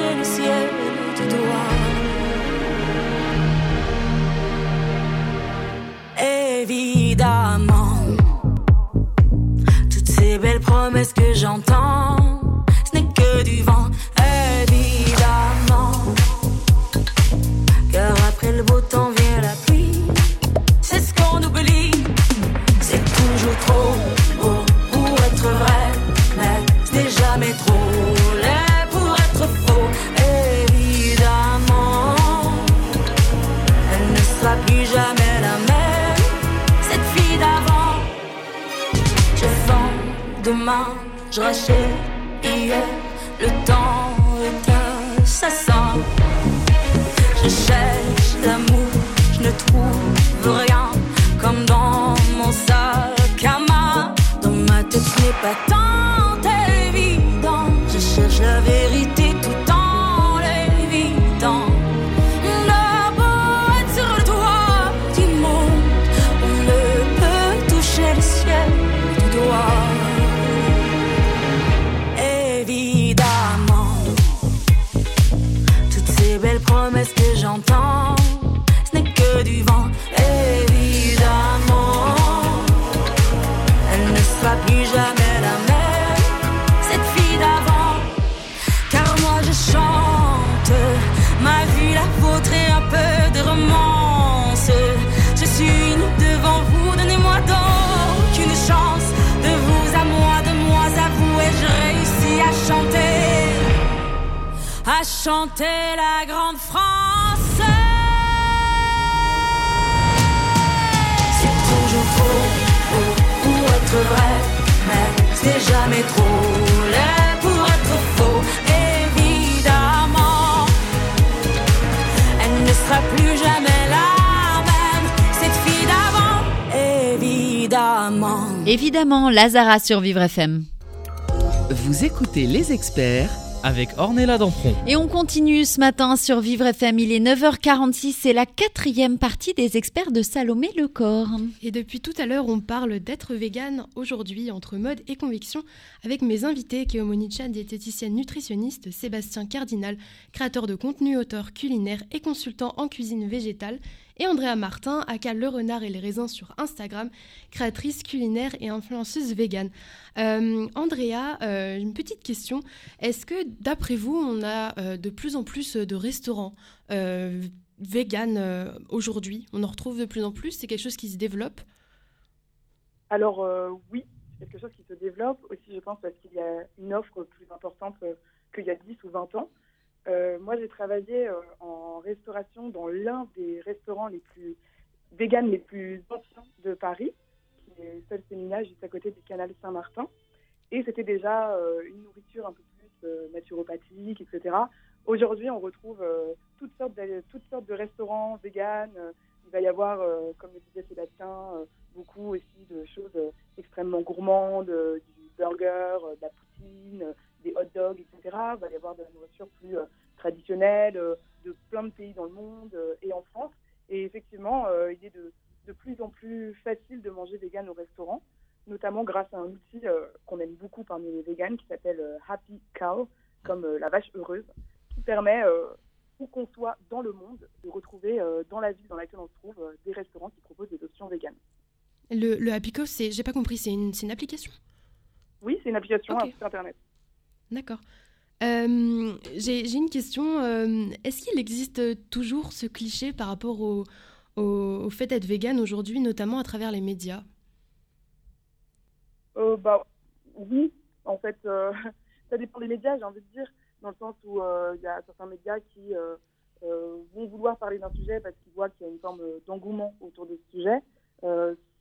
Le ciel du doigt. Évidemment, toutes ces belles promesses que j'entends, ce n'est que du vent. Évidemment, car après le beau temps vient la pluie. C'est ce qu'on oublie, c'est toujours trop je rachète hier, le temps est assassin. Je cherche l'amour, je ne trouve rien, comme dans mon sac à main. Dans ma tête, ce n'est pas tant à chanter la grande France. C'est toujours trop pour être vrai, mais c'est jamais trop laid pour être faux. Évidemment, elle ne sera plus jamais la même, cette fille d'avant. Évidemment. Évidemment, Lazara sur Vivre FM. Vous écoutez les experts avec Ornella Dampron. Et on continue ce matin sur Vivre FM. Il est 9h46. C'est la quatrième partie des experts de Salomé Lecor. Et depuis tout à l'heure, on parle d'être vegan aujourd'hui entre mode et conviction avec mes invités Kéomoni Chan, diététicienne nutritionniste, Sébastien Cardinal, créateur de contenu, auteur culinaire et consultant en cuisine végétale, et Andrea Martin, aka Le Renard et les Raisins sur Instagram, créatrice culinaire et influenceuse vegan. Euh, Andrea, euh, une petite question. Est-ce que d'après vous, on a euh, de plus en plus de restaurants euh, aujourd'hui? On en retrouve de plus en plus? C'est quelque chose qui se développe? Alors oui, c'est quelque chose qui se développe aussi, je pense, parce qu'il y a une offre plus importante qu'il y a 10 ou 20 ans. Euh, moi, j'ai travaillé euh, en restauration dans l'un des restaurants les plus véganes les plus anciens de Paris, qui est Seul Séminage, juste à côté du canal Saint-Martin. Et c'était déjà euh, une nourriture un peu plus naturopathique, etc. Aujourd'hui, on retrouve toutes, sortes de, toutes sortes de restaurants véganes. Il va y avoir, comme le disait Sébastien, beaucoup aussi de choses extrêmement gourmandes, du burger, de la poutine, des hot dogs, etc. Il va y avoir de la nourriture plus euh, traditionnelle euh, de plein de pays dans le monde euh, et en France. Et effectivement, il est de, de plus en plus facile de manger vegan au restaurant, notamment grâce à un outil qu'on aime beaucoup parmi les véganes qui s'appelle Happy Cow, comme la vache heureuse, qui permet, où qu'on soit dans le monde, de retrouver euh, dans la ville dans laquelle on se trouve euh, des restaurants qui proposent des options véganes. Le, le Happy Cow, c'est, j'ai pas compris, c'est une, application? Oui, c'est une application Ok. un site internet. D'accord. Euh, j'ai, une question. euh, est-ce qu'il existe toujours ce cliché par rapport au, fait d'être vegan aujourd'hui, notamment à travers les médias? Euh, bah, oui, en fait, [laughs] ça dépend des médias, j'ai envie de dire, dans le sens où il y a certains médias qui vont vouloir parler d'un sujet parce qu'ils voient qu'il y a une forme d'engouement autour de ce sujet,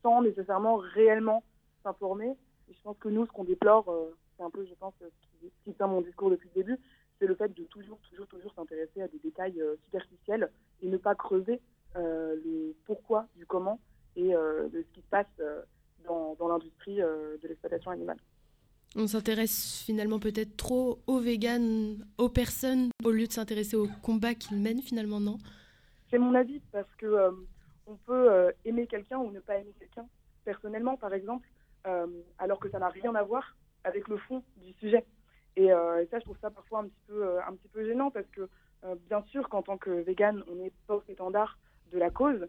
sans nécessairement réellement s'informer. Je pense que nous, ce qu'on déplore, c'est un peu, je pense, ce qui, ce qui tient mon discours depuis le début, c'est le fait de toujours, toujours, toujours s'intéresser à des détails euh, superficiels et ne pas creuser euh, le pourquoi du comment et euh, de ce qui se passe euh, dans, dans l'industrie euh, de l'exploitation animale. On s'intéresse finalement peut-être trop aux véganes, aux personnes, au lieu de s'intéresser au combat qu'ils mènent finalement, non? C'est mon avis parce que euh, on peut euh, aimer quelqu'un ou ne pas aimer quelqu'un personnellement, par exemple, euh, alors que ça n'a rien à voir avec le fond du sujet. Et, euh, et ça, je trouve ça parfois un petit peu, euh, gênant parce que, euh, bien sûr, qu'en tant que vegan, on est porte-étendard de la cause,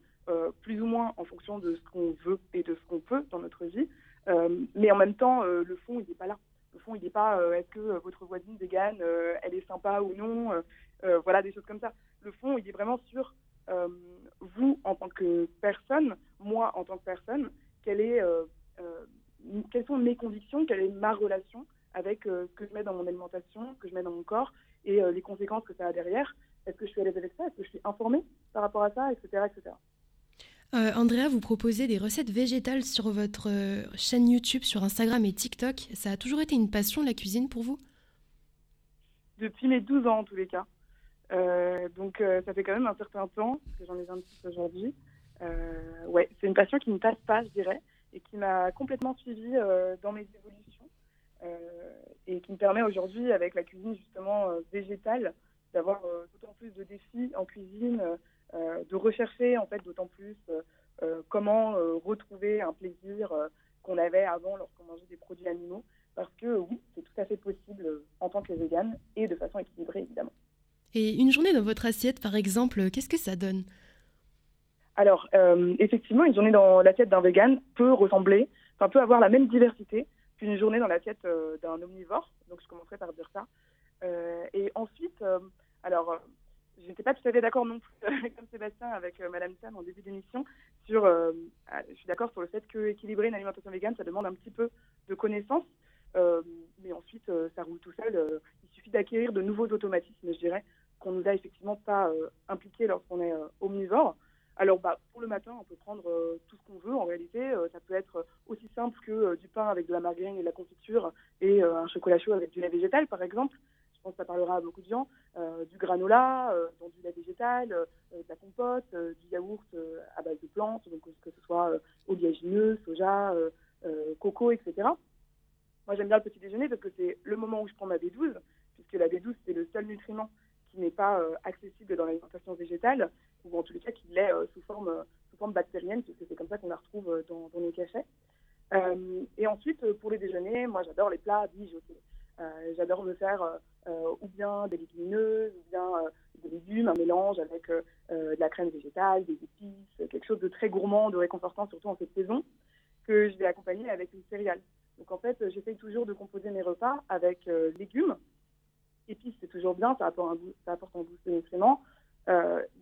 plus ou moins en fonction de ce qu'on veut et de ce qu'on peut dans notre vie. Mais en même temps, le fond, il n'est pas là. Le fond, il n'est pas est-ce que votre voisine végane, elle est sympa ou non, voilà, des choses comme ça. Le fond, il est vraiment sur vous en tant que personne, moi en tant que personne, quelle est, quelles sont mes convictions, quelle est ma relation avec euh, ce que je mets dans mon alimentation, ce que je mets dans mon corps et euh, les conséquences que ça a derrière. Est-ce que je suis à l'aise avec ça? Est-ce que je suis informée par rapport à ça, etc., etc. Euh, Andrea, vous proposez des recettes végétales sur votre chaîne YouTube, sur Instagram et TikTok. Ça a toujours été une passion, la cuisine, pour vous? Depuis mes 12 ans en tous les cas. Donc ça fait quand même un certain temps, parce que j'en ai 26 aujourd'hui. Ouais, c'est une passion qui ne passe pas, je dirais, et qui m'a complètement suivie euh, dans mes évolutions, euh, et qui me permet aujourd'hui, avec la cuisine justement euh, végétale, d'avoir d'autant plus de défis en cuisine, de rechercher en fait d'autant plus comment retrouver un plaisir qu'on avait avant lorsqu'on mangeait des produits animaux. Parce que oui, c'est tout à fait possible en tant que végane et de façon équilibrée évidemment. Et une journée dans votre assiette, par exemple, qu'est-ce que ça donne? Alors, euh, effectivement, une journée dans l'assiette d'un vegan peut ressembler, enfin peut avoir la même diversité qu'une journée dans l'assiette euh, d'un omnivore. Donc, je commencerai par dire ça. Euh, et ensuite, euh, alors, je n'étais pas tout à fait d'accord non plus, [laughs] comme Sébastien, avec Madame Sam en début d'émission, sur, ah, je suis d'accord sur le fait que équilibrer une alimentation végane, ça demande un petit peu de connaissances. Mais ensuite, ça roule tout seul. Il suffit d'acquérir de nouveaux automatismes, je dirais, qu'on nous a effectivement pas impliqués lorsqu'on est omnivore. Alors, bah, pour le matin, on peut prendre euh, tout ce qu'on veut. En réalité, Euh, ça peut être aussi simple que euh, du pain avec de la margarine et de la confiture et un chocolat chaud avec du lait végétal, par exemple. Je pense que ça parlera à beaucoup de gens. Du granola, dans du lait végétal, de la compote, du yaourt à base de plantes, donc que ce soit oléagineux, soja, coco, etc. Moi, j'aime bien le petit déjeuner parce que c'est le moment où je prends ma B12, puisque la B12, c'est le seul nutriment qui n'est pas accessible dans l'alimentation végétale, ou en tous les cas qui l'est euh, sous, forme, euh, sous forme bactérienne, puisque c'est comme ça qu'on la retrouve euh, dans, nos cachets. Et ensuite, pour les déjeuners, moi, j'adore les plats mijotés. Euh, j'adore me faire ou bien des légumineuses, ou bien des légumes, un mélange avec de la crème végétale, des épices, quelque chose de très gourmand, de réconfortant, surtout en cette saison, que je vais accompagner avec une céréale. Donc en fait, j'essaye toujours de composer mes repas avec légumes. Épices, c'est toujours bien, ça apporte un, goût- ça apporte un. Euh,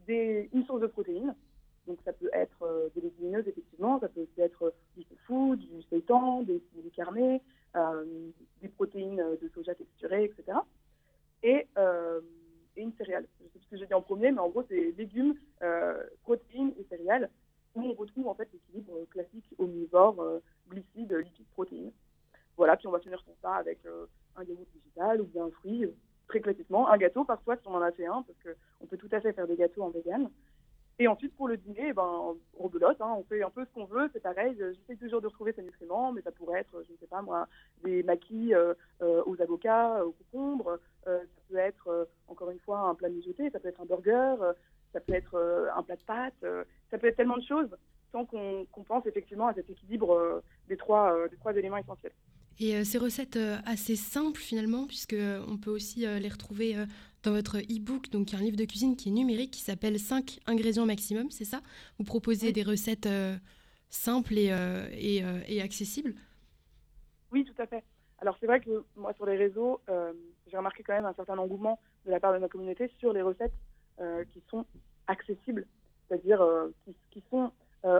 des, une source de protéines. Donc ça peut être euh, des légumineuses, effectivement, ça peut aussi être euh, du tofu, du seitan, des carnés, euh, des protéines euh, de soja texturées, etc. Et, euh, une céréale. Je sais plus ce que j'ai dit en premier, mais en gros, c'est légumes, euh, protéines et céréales, où on retrouve en fait l'équilibre euh, classique omnivore, euh, glucides, lipides, protéines. Voilà, puis on va finir son ça avec euh, un yaourt végétal ou bien un fruit, euh, très classiquement, un gâteau parfois si on en a fait un, parce qu'on peut tout à fait faire des gâteaux en vegan. Et ensuite, pour le dîner, ben, on rebelote, hein, on fait un peu ce qu'on veut, c'est pareil. je- J'essaie toujours de retrouver ces nutriments, mais ça pourrait être, je ne sais pas moi, des maquis euh, euh, aux avocats, aux concombres. euh, ça peut être, euh, encore une fois, un plat mijoté, ça peut être un burger, euh, ça peut être euh, un plat de pâtes, euh, ça peut être tellement de choses. tant qu'on pense effectivement à cet équilibre euh, des, trois, euh, des trois éléments essentiels. Et euh, ces recettes euh, assez simples finalement, puisque euh, on peut aussi les retrouver dans votre e-book, donc un livre de cuisine qui est numérique, qui s'appelle 5 ingrédients maximum, c'est ça? Vous proposez Oui. des recettes simples et, et, et accessibles? Oui, tout à fait. Alors c'est vrai que moi sur les réseaux, euh, j'ai remarqué quand même un certain engouement de la part de ma communauté sur les recettes euh, qui sont accessibles, c'est-à-dire euh, qui, qui sont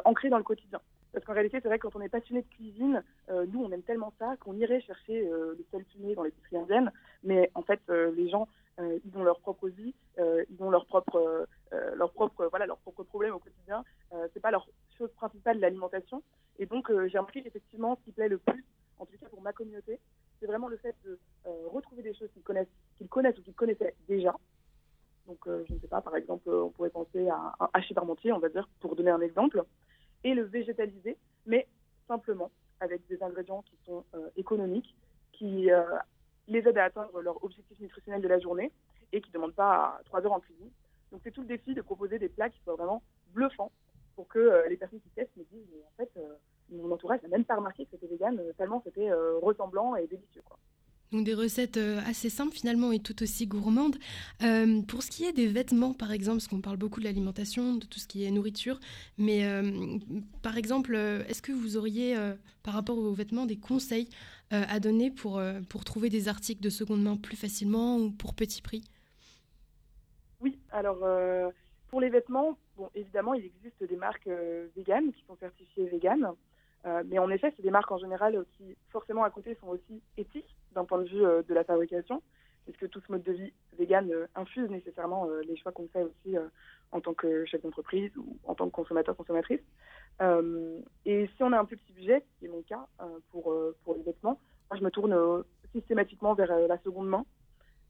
ancrées dans le quotidien. Parce qu'en réalité, c'est vrai que quand on est passionné de cuisine, euh, nous on aime tellement ça qu'on irait chercher euh, le sel fumé dans l'épicerie indienne, mais en fait euh, les gens euh, ils ont leur propre vie, ils ont leur propre, leur propre, voilà, leurs propres problèmes au quotidien. C'est pas leur chose principale l'alimentation. Et donc j'ai remarqué qu'effectivement, ce qui plaît le plus, en tout cas pour ma communauté, c'est vraiment le fait de retrouver des choses qu'ils connaissent, qu'ils connaissent ou qu'ils connaissaient déjà. Donc je ne sais pas, par exemple, on pourrait penser à un hachis parmentier, on va dire, pour donner un exemple, et le végétaliser, mais simplement avec des ingrédients qui sont euh, économiques, qui euh, les aident à atteindre leur objectif nutritionnel de la journée et qui ne demandent pas trois heures en cuisine. Donc c'est tout le défi de proposer des plats qui soient vraiment bluffants pour que euh, les personnes qui testent me disent mais en fait mon entourage n'a même pas remarqué que c'était vegan tellement c'était ressemblant et délicieux. Donc des recettes euh, assez simples finalement et tout aussi gourmandes. Euh, pour ce qui est des vêtements par exemple, parce qu'on parle beaucoup de l'alimentation, de tout ce qui est nourriture, mais euh, par exemple, est-ce que vous auriez par rapport aux vêtements des conseils à donner pour, pour trouver des articles de seconde main plus facilement ou pour petit prix? Oui, alors pour les vêtements, bon évidemment il existe des marques véganes qui sont certifiées véganes, mais en effet c'est des marques en général qui forcément à côté sont aussi éthiques d'un point de vue euh, de la fabrication, puisque tout ce mode de vie vegan euh, infuse nécessairement euh, les choix qu'on fait aussi en tant que chef d'entreprise ou en tant que consommateur consommatrice. Euh, et si on a un plus petit budget, ce qui est mon cas pour pour les vêtements, je me tourne systématiquement vers la seconde main.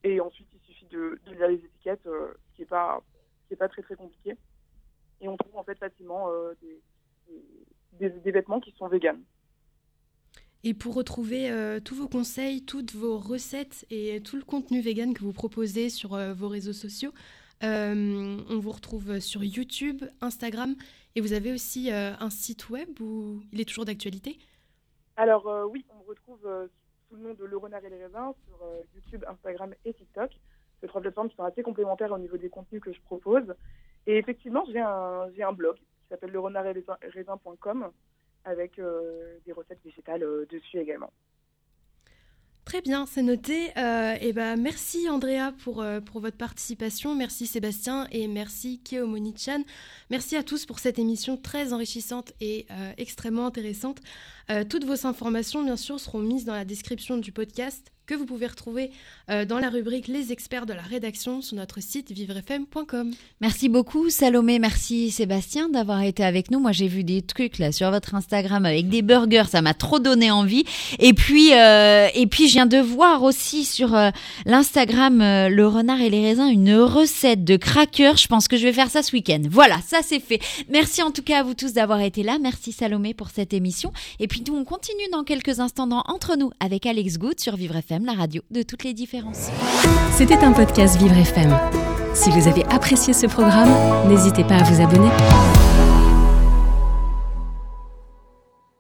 Et ensuite, il suffit de, lire les étiquettes, ce qui n'est pas, pas très très compliqué. Et on trouve en fait facilement des, des, des vêtements qui sont véganes. Et pour retrouver euh, tous vos conseils, toutes vos recettes et tout le contenu vegan que vous proposez sur euh, vos réseaux sociaux, euh, on vous retrouve sur YouTube, Instagram et vous avez aussi un site web où il est toujours d'actualité? Alors oui, on me retrouve sous le nom de Le Renard et les Raisins sur YouTube, Instagram et TikTok. Ces trois plateformes sont assez complémentaires au niveau des contenus que je propose. Et effectivement, j'ai un, blog qui s'appelle le et les raisins.com avec euh, des recettes végétales euh, dessus également. Très bien, c'est noté. Euh, et ben merci Andrea pour, votre participation. Merci Sébastien et merci Keomoni-chan. Merci à tous pour cette émission très enrichissante et extrêmement intéressante. Euh, toutes vos informations, bien sûr, seront mises dans la description du podcast que vous pouvez retrouver euh, dans la rubrique Les experts de la rédaction sur notre site vivrefm.com. Merci beaucoup Salomé, merci Sébastien d'avoir été avec nous. Moi j'ai vu des trucs là sur votre Instagram avec des burgers, ça m'a trop donné envie. Et puis euh, et puis je viens de voir aussi sur euh, l'Instagram euh, le renard et les raisins une recette de crackers. Je pense que je vais faire ça ce week-end. Voilà, ça c'est fait. Merci en tout cas à vous tous d'avoir été là. Merci Salomé pour cette émission. Et puis nous on continue dans quelques instants dans Entre nous avec Alex Good sur Vivre FM, la radio de toutes les différences. C'était un podcast Vivre FM. Si vous avez apprécié ce programme, n'hésitez pas à vous abonner.